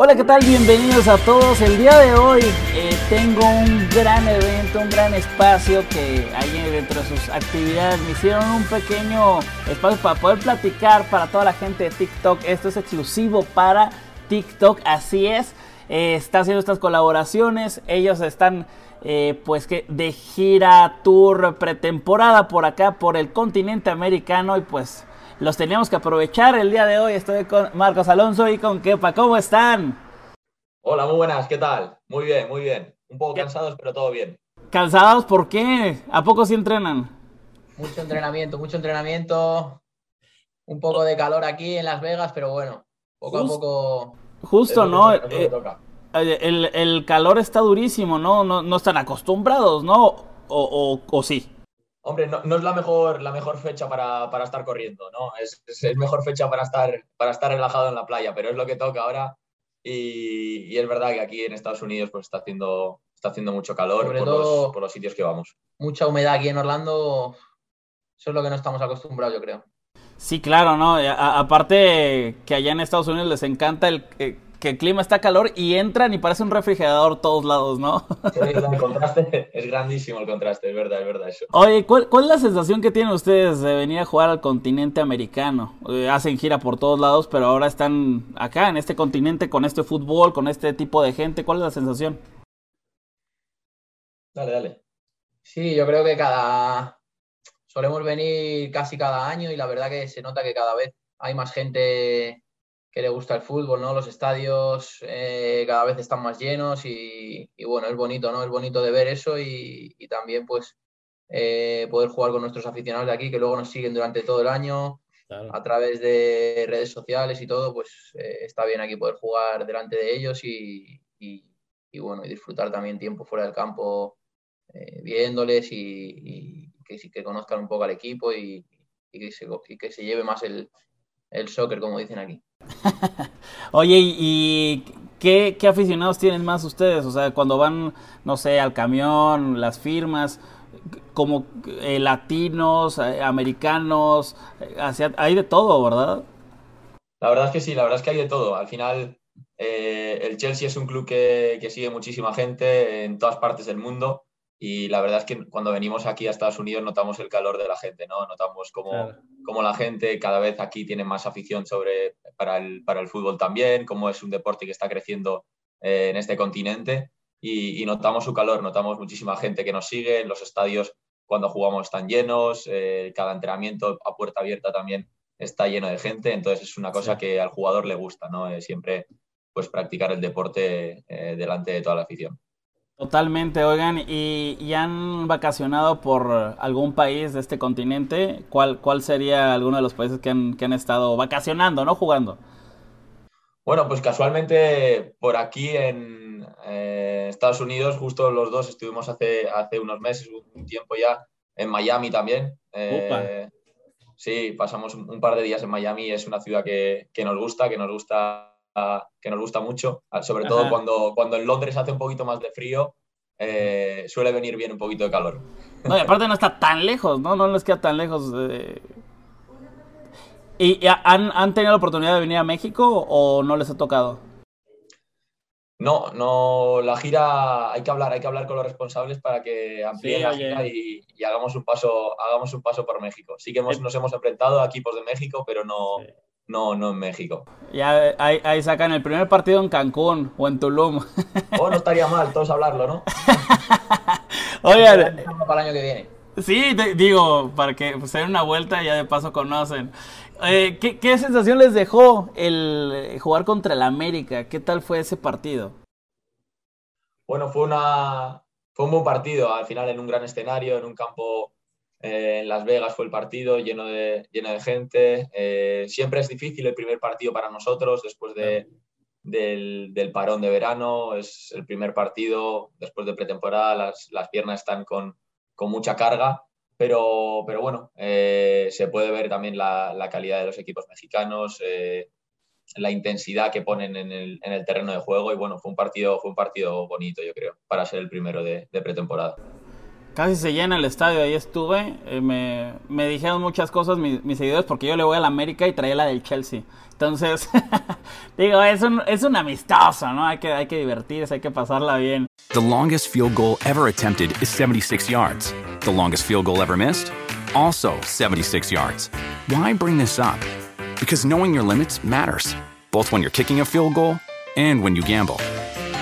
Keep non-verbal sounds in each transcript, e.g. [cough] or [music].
Hola, ¿qué tal? Bienvenidos a todos. El día de hoy eh, tengo un gran evento, un gran espacio que ahí dentro de sus actividades me hicieron un pequeño espacio para poder platicar para toda la gente de TikTok. Esto es exclusivo para TikTok, así es. Eh, está haciendo estas colaboraciones. Ellos están eh, pues que de gira, tour, pretemporada por acá, por el continente americano y pues los teníamos que aprovechar el día de hoy. Estoy con Marcos Alonso y con Kepa. ¿Cómo están? Hola, muy buenas, ¿qué tal? Muy bien, muy bien. Un poco cansados, pero todo bien. ¿Cansados por qué? ¿A poco sí entrenan? Mucho entrenamiento, mucho entrenamiento. Un poco de calor aquí en Las Vegas, pero bueno, poco a poco. Justo, ¿no? Eh, el, el, calor está durísimo, ¿no? No, no están acostumbrados, ¿no? O, o, o sí. Hombre, no, no, es la mejor, la mejor fecha para, para estar corriendo, ¿no? Es, es, mejor fecha para estar, para estar relajado en la playa, pero es lo que toca ahora. Y, y es verdad que aquí en Estados Unidos pues, está, haciendo, está haciendo mucho calor por, los, por los sitios que vamos. Mucha humedad aquí en Orlando, eso es lo que no estamos acostumbrados, yo creo. Sí, claro, ¿no? A, aparte que allá en Estados Unidos les encanta el, eh, que el clima está calor y entran y parece un refrigerador todos lados, ¿no? Sí, el contraste es grandísimo el contraste, es verdad, es verdad eso. Oye, ¿cuál, ¿cuál, es la sensación que tienen ustedes de venir a jugar al continente americano? Eh, hacen gira por todos lados, pero ahora están acá, en este continente, con este fútbol, con este tipo de gente. ¿Cuál es la sensación? Dale, dale. Sí, yo creo que cada... Solemos venir casi cada año y la verdad que se nota que cada vez hay más gente que le gusta el fútbol, ¿no? Los estadios eh, cada vez están más llenos y, y, bueno, es bonito, ¿no? Es bonito de ver eso y, y también pues eh, poder jugar con nuestros aficionados de aquí que luego nos siguen durante todo el año claro. a través de redes sociales y todo, pues eh, está bien aquí poder jugar delante de ellos y, y bueno, y disfrutar también tiempo fuera del campo viéndoles y, que, que conozcan un poco al equipo y, que se, y que se lleve más el, el soccer, como dicen aquí. [laughs] Oye, ¿y qué, qué, aficionados tienen más ustedes? O sea, cuando van, no sé, al camión, las firmas, como eh, latinos, eh, americanos, hacia, hay de todo, ¿verdad? La verdad es que sí, la verdad es que hay de todo. Al final, eh, el Chelsea es un club que, que sigue muchísima gente en todas partes del mundo y la verdad es que cuando venimos aquí a Estados Unidos notamos el calor de la gente, ¿no? Notamos claro. como la gente cada vez aquí tiene más afición sobre, para, el, para el fútbol también, como es un deporte que está creciendo eh, en este continente y, y, notamos su calor, notamos muchísima gente que nos sigue, en los estadios cuando jugamos están llenos, eh, cada entrenamiento a puerta abierta también está lleno de gente, entonces es una cosa sí. que al jugador le gusta, ¿no? Eh, siempre pues practicar el deporte eh, delante de toda la afición. Totalmente, oigan, ¿y, ¿y, han vacacionado por algún país de este continente? ¿Cuál, cuál sería alguno de los países que han, que han estado vacacionando, no jugando? Bueno, pues casualmente por aquí en eh, Estados Unidos, justo los dos estuvimos hace, hace unos meses, un tiempo ya, en Miami también. Eh, sí, pasamos un, un, par de días en Miami, es una ciudad que, que nos gusta, que nos gusta que nos gusta mucho, sobre todo Ajá. cuando, cuando en Londres hace un poquito más de frío, eh, suele venir bien un poquito de calor. No, y aparte no está tan lejos, ¿no? No les queda tan lejos. De... ¿Y, y han, han, tenido la oportunidad de venir a México o no les ha tocado? No, no, la gira hay que hablar, hay que hablar con los responsables para que amplíen sí, la gira y, y, hagamos un paso, hagamos un paso por México. Sí que hemos, nos hemos enfrentado a equipos de México, pero no, sí no, no en México. Ya ahí, ahí, sacan el primer partido en Cancún o en Tulum. Oh, no estaría mal, todos hablarlo, ¿no? [laughs] Oigan. Para el año que viene. Sí, te, digo, para que pues, se den una vuelta y ya de paso conocen. Eh, ¿qué, ¿qué, sensación les dejó el jugar contra el América? ¿Qué tal fue ese partido? Bueno, fue, una, fue un buen partido, al final en un gran escenario, en un campo Eh, en Las Vegas fue el partido lleno de, lleno de gente. Eh, siempre es difícil el primer partido para nosotros después de, del, parón de verano. Es el primer partido después de pretemporada. Las, las piernas están con, con, mucha carga. Pero, pero bueno, eh, se puede ver también la, la, calidad de los equipos mexicanos, la intensidad que ponen en el, en el, terreno de juego. Y bueno, fue un partido, fue un partido bonito, yo creo, para ser el primero de, de pretemporada casi se llena el estadio, ahí estuve. Eh, me, me, dijeron muchas cosas mis, seguidores porque yo le voy a la América y traía la del Chelsea. Entonces, [laughs] digo, es un, es amistoso, ¿no? Hay que, hay que divertirse, hay que pasarla bien. The longest field goal ever attempted is 76 yards. The longest field goal ever missed? Also 76 yards. Why bring this up? Because knowing your limits matters, both when you're kicking a field goal and when you gamble.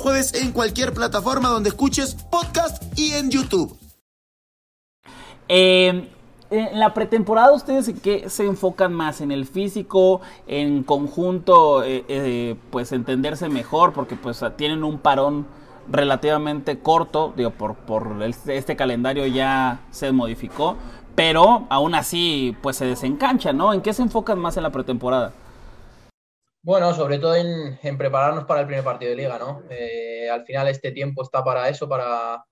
jueves en cualquier plataforma donde escuches podcast y en YouTube. Eh, en la pretemporada ustedes qué se enfocan más en el físico, en conjunto, eh, eh, pues entenderse mejor porque pues tienen un parón relativamente corto, digo por, por el, este calendario ya se modificó, pero aún así pues se desencanchan, ¿no? ¿En qué se enfocan más en la pretemporada? Bueno, sobre todo en, prepararnos para el primer partido de liga, ¿no? Eh, al final este tiempo está para eso, para,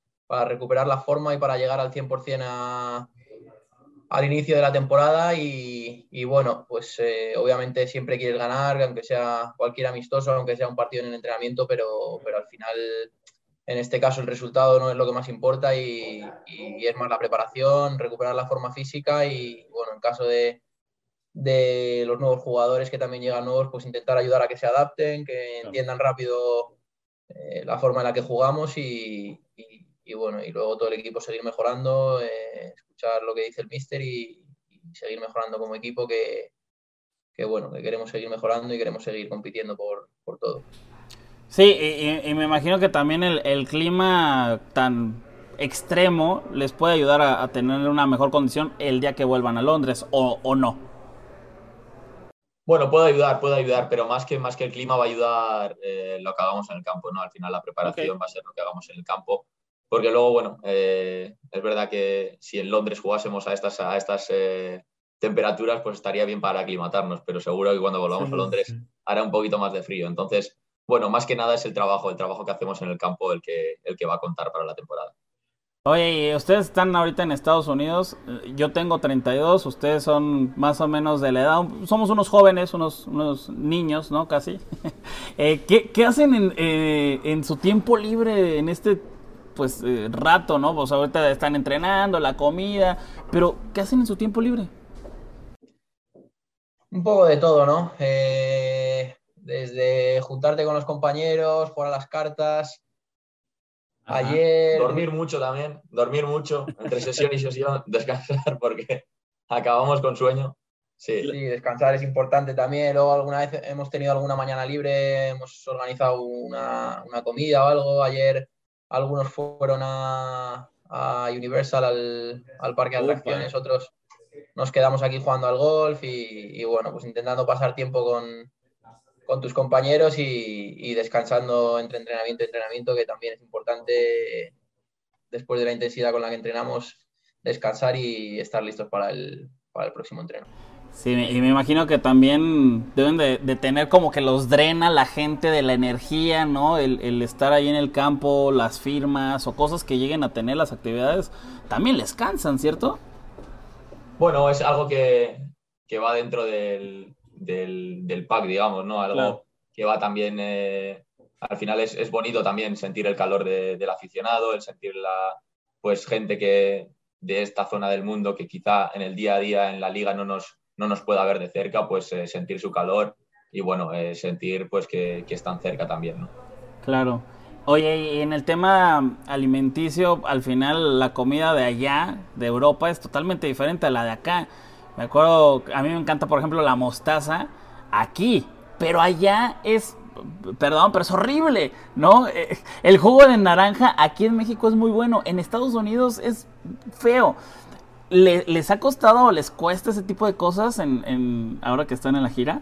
recuperar la forma y para llegar al 100% a, al inicio de la temporada y, bueno, pues eh, obviamente siempre quieres ganar, aunque sea cualquier amistoso, aunque sea un partido en el entrenamiento, pero, al final, en este caso, el resultado no es lo que más importa y es más la preparación, recuperar la forma física y bueno, en caso de de los nuevos jugadores que también llegan nuevos, pues intentar ayudar a que se adapten, que entiendan rápido eh, la forma en la que jugamos y, y, y, bueno, y luego todo el equipo seguir mejorando, eh, escuchar lo que dice el míster y, y, seguir mejorando como equipo que, que, bueno, que queremos seguir mejorando y queremos seguir compitiendo por, por todo. Sí, y, y, me imagino que también el, el clima tan extremo les puede ayudar a, a, tener una mejor condición el día que vuelvan a Londres o, o no. Bueno, puede ayudar, puede ayudar, pero más que, más que el clima va a ayudar eh, lo que hagamos en el campo, ¿no? Al final la preparación okay. va a ser lo que hagamos en el campo, porque luego, bueno, eh, es verdad que si en Londres jugásemos a estas, a estas eh, temperaturas, pues estaría bien para aclimatarnos, pero seguro que cuando volvamos sí, a Londres sí. hará un poquito más de frío. Entonces, bueno, más que nada es el trabajo, el trabajo que hacemos en el campo el que, el que va a contar para la temporada. Oye, ustedes están ahorita en Estados Unidos, yo tengo 32, ustedes son más o menos de la edad, somos unos jóvenes, unos, niños, ¿no? Casi. [laughs] eh, ¿qué, ¿qué, hacen en, eh, en, su tiempo libre en este pues eh, rato, ¿no? Pues ahorita están entrenando, la comida, pero ¿qué hacen en su tiempo libre? Un poco de todo, ¿no? Eh, desde juntarte con los compañeros, jugar a las cartas, Ayer. Dormir mucho también, dormir mucho, entre sesión y sesión, [laughs] descansar porque acabamos con sueño. Sí. sí. descansar es importante también. Luego alguna vez hemos tenido alguna mañana libre, hemos organizado una, una comida o algo. Ayer algunos fueron a, a Universal, al, al parque de atracciones, otros nos quedamos aquí jugando al golf y, y bueno, pues intentando pasar tiempo con, con tus compañeros y, y, descansando entre entrenamiento y entrenamiento, que también es importante después de la intensidad con la que entrenamos, descansar y estar listos para el, para el próximo entreno. Sí, y me imagino que también deben de, de, tener como que los drena la gente de la energía, ¿no? El, el, estar ahí en el campo, las firmas o cosas que lleguen a tener las actividades, también les cansan, ¿cierto? Bueno, es algo que, que va dentro del, del, del pack, digamos, ¿no? Algo claro. que va también, eh, al final es, es, bonito también sentir el calor de, del aficionado, el sentir la, pues gente que de esta zona del mundo que quizá en el día a día en la liga no nos, no nos pueda ver de cerca, pues eh, sentir su calor y bueno, eh, sentir pues que, que, están cerca también, ¿no? Claro. Oye, y en el tema alimenticio, al final la comida de allá, de Europa, es totalmente diferente a la de acá. Me acuerdo, a mí me encanta, por ejemplo, la mostaza aquí, pero allá es, perdón, pero es horrible, ¿no? Eh, el jugo de naranja aquí en México es muy bueno, en Estados Unidos es feo. ¿Les ha costado o les cuesta ese tipo de cosas en, ahora que están en la gira?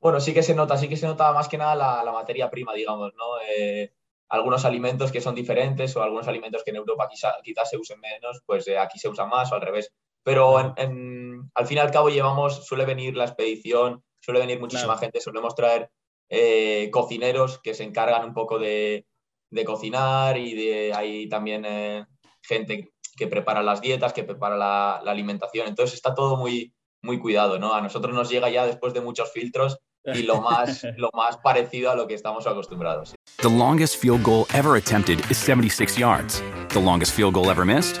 Bueno, sí que se nota, sí que se nota más que nada la, materia prima, digamos, ¿no? Eh, algunos alimentos que son diferentes o algunos alimentos que en Europa quizás quizá se usen menos, pues eh, aquí se usan más o al revés. Pero en, en, al fin y al cabo llevamos, suele venir la expedición, suele venir muchísima claro. gente, solemos traer eh, cocineros que se encargan un poco de, de cocinar y de, hay también eh, gente que prepara las dietas, que prepara la, la, alimentación. Entonces está todo muy, muy cuidado, ¿no? A nosotros nos llega ya después de muchos filtros y lo más, [laughs] lo más parecido a lo que estamos acostumbrados. The longest field goal ever attempted is 76 yards. The longest field goal ever missed?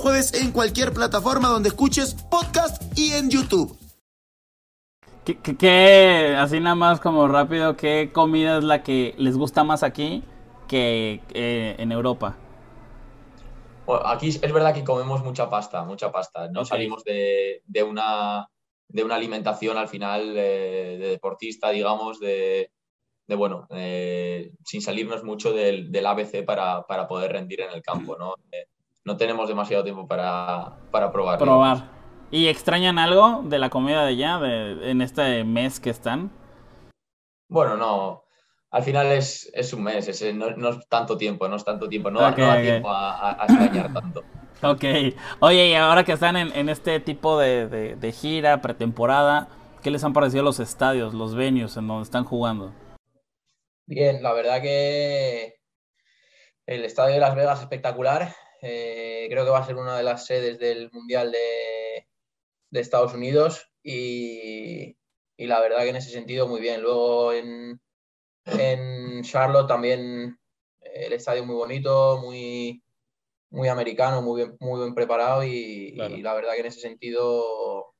los jueves en cualquier plataforma donde escuches podcast y en YouTube. ¿Qué, qué, qué, así nada más como rápido, qué comida es la que les gusta más aquí que eh, en Europa? Bueno, aquí es verdad que comemos mucha pasta, mucha pasta. No okay. salimos de, de, una, de una alimentación al final de, de deportista, digamos, de, de bueno, eh, sin salirnos mucho del, del ABC para, para, poder rendir en el campo, ¿no? Eh, no tenemos demasiado tiempo para, para probar. Probar. ¿Y extrañan algo de la comida de allá, de, en este mes que están? Bueno, no. Al final es, es un mes, es, no, no, es tanto tiempo, no es tanto tiempo, no, okay, no da okay. tiempo a, a, extrañar [laughs] tanto. Ok. Oye, y ahora que están en, en este tipo de, de, de, gira, pretemporada, ¿qué les han parecido los estadios, los venues en donde están jugando? Bien, la verdad que el estadio de Las Vegas es espectacular. Eh, creo que va a ser una de las sedes del Mundial de, de Estados Unidos y, y, la verdad que en ese sentido muy bien. Luego en, en Charlotte también eh, el estadio muy bonito, muy, muy americano, muy bien, muy bien preparado y, claro. y, la verdad que en ese sentido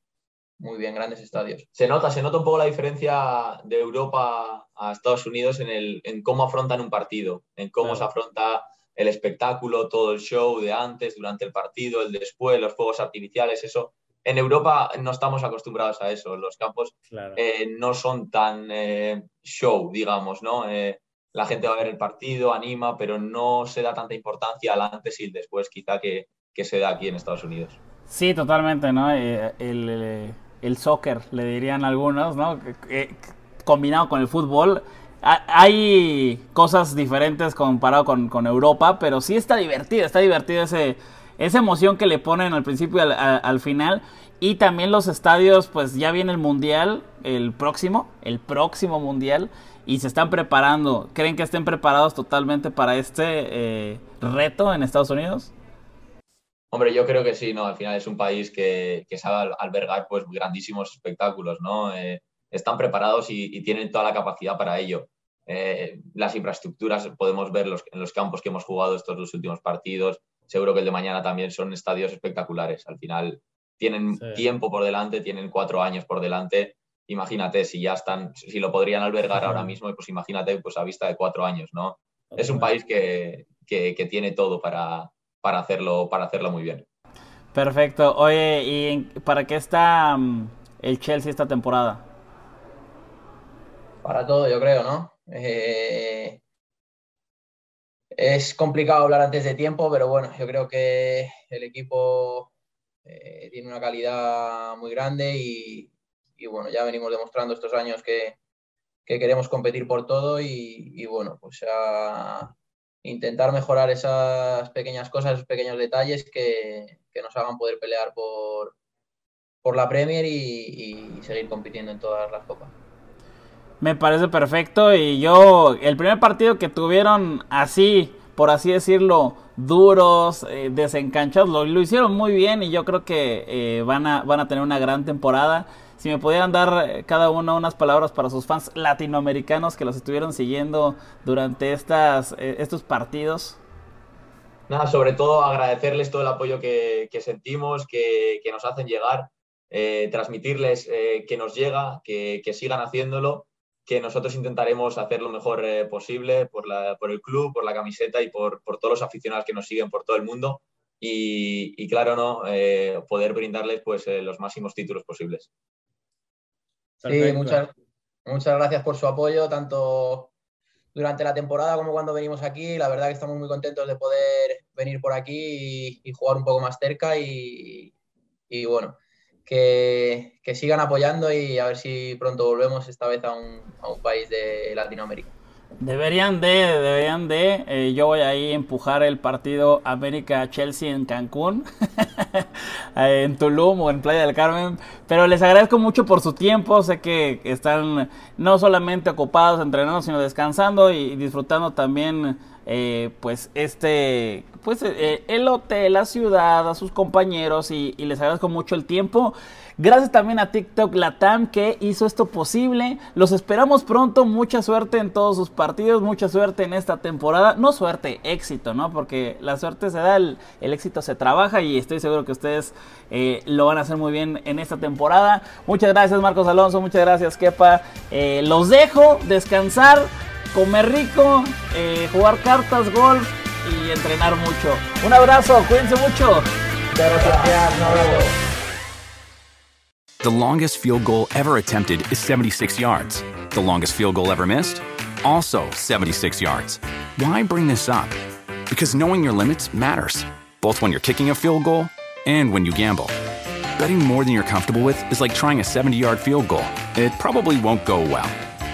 muy bien, grandes estadios. Se nota, se nota un poco la diferencia de Europa a Estados Unidos en, el, en cómo afrontan un partido, en cómo claro. se afronta el espectáculo, todo el show de antes, durante el partido, el después, los fuegos artificiales, eso. En Europa no estamos acostumbrados a eso. Los campos claro. eh, no son tan eh, show, digamos, ¿no? Eh, la gente va a ver el partido, anima, pero no se da tanta importancia al antes y el después, quizá que, que se da aquí en Estados Unidos. Sí, totalmente, ¿no? El, el, el soccer, le dirían algunos, ¿no? Combinado con el fútbol, hay cosas diferentes comparado con, con, Europa, pero sí está divertido, está divertido ese, esa emoción que le ponen al principio y al, al, al, final. Y también los estadios, pues ya viene el Mundial, el próximo, el próximo Mundial, y se están preparando. ¿Creen que estén preparados totalmente para este eh, reto en Estados Unidos? Hombre, yo creo que sí, ¿no? Al final es un país que, que sabe albergar pues grandísimos espectáculos, ¿no? Eh, están preparados y, tienen toda la capacidad para ello. Eh, las infraestructuras, podemos ver los, en los campos que hemos jugado estos dos últimos partidos, seguro que el de mañana también son estadios espectaculares. Al final tienen sí. tiempo por delante, tienen cuatro años por delante. Imagínate si ya están, si lo podrían albergar ahora mismo, pues imagínate pues a vista de cuatro años, ¿no? Es un país que, que, que tiene todo para, para, hacerlo, para hacerlo muy bien. Perfecto. Oye, ¿y para qué está mm, el Chelsea esta temporada? Para todo, yo creo, ¿no? Eh, es complicado hablar antes de tiempo, pero bueno, yo creo que el equipo eh, tiene una calidad muy grande y, bueno, ya venimos demostrando estos años que, queremos competir por todo y, bueno, pues a intentar mejorar esas pequeñas cosas, esos pequeños detalles que, nos hagan poder pelear por, por la Premier y, y seguir compitiendo en todas las copas. Me parece perfecto y yo, el primer partido que tuvieron así, por así decirlo, duros, eh, desencanchados, lo, hicieron muy bien y yo creo que eh, van, a, van a tener una gran temporada. Si me pudieran dar eh, cada uno unas palabras para sus fans latinoamericanos que los estuvieron siguiendo durante estas, estos partidos. Nada, sobre todo agradecerles todo el apoyo que, sentimos, que, nos hacen llegar, transmitirles que nos llega, que sigan haciéndolo que nosotros intentaremos hacer lo mejor eh, posible por, la, por, el club, por la camiseta y por, por, todos los aficionados que nos siguen por todo el mundo. Y, y claro, ¿no? Eh, poder brindarles pues, eh, los máximos títulos posibles. Sí, muchas, muchas gracias por su apoyo, tanto durante la temporada como cuando venimos aquí. La verdad que estamos muy contentos de poder venir por aquí y, y jugar un poco más cerca. Y, y bueno, que, sigan apoyando y a ver si pronto volvemos esta vez a un, país de Latinoamérica. Deberían de, deberían de. Eh, yo voy ahí a empujar el partido América-Chelsea en Cancún, [laughs] eh, en Tulum o en Playa del Carmen. Pero les agradezco mucho por su tiempo. Sé que están no solamente ocupados entrenando, sino descansando y disfrutando también eh, pues este pues eh, el hotel, la ciudad, a sus compañeros y, les agradezco mucho el tiempo. Gracias también a TikTok Latam que hizo esto posible. Los esperamos pronto. Mucha suerte en todos sus partidos. Mucha suerte en esta temporada. No suerte, éxito, ¿no? Porque la suerte se da, el, éxito se trabaja y estoy seguro que ustedes eh, lo van a hacer muy bien en esta temporada. Muchas gracias Marcos Alonso. Muchas gracias Kepa. los dejo descansar comer rico, eh, jugar cartas, golf y entrenar mucho. Un abrazo, cuídense mucho. The longest field goal ever attempted is 76 yards. The longest field goal ever missed? Also 76 yards. Why bring this up? Because knowing your limits matters, both when you're kicking a field goal and when you gamble. Betting more than you're comfortable with is like trying a 70 yard field goal. It probably won't go well.